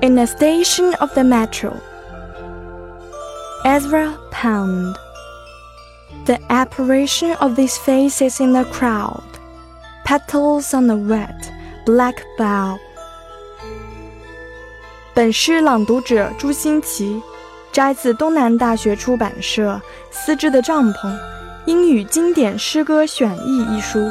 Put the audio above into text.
In a station of the metro, Ezra Pound. The apparition of these faces in the crowd, petals on the wet, black bough. 本诗朗读者朱歆琦，摘自东南大学出版社《丝织的帐篷：英语经典诗歌选译》一书。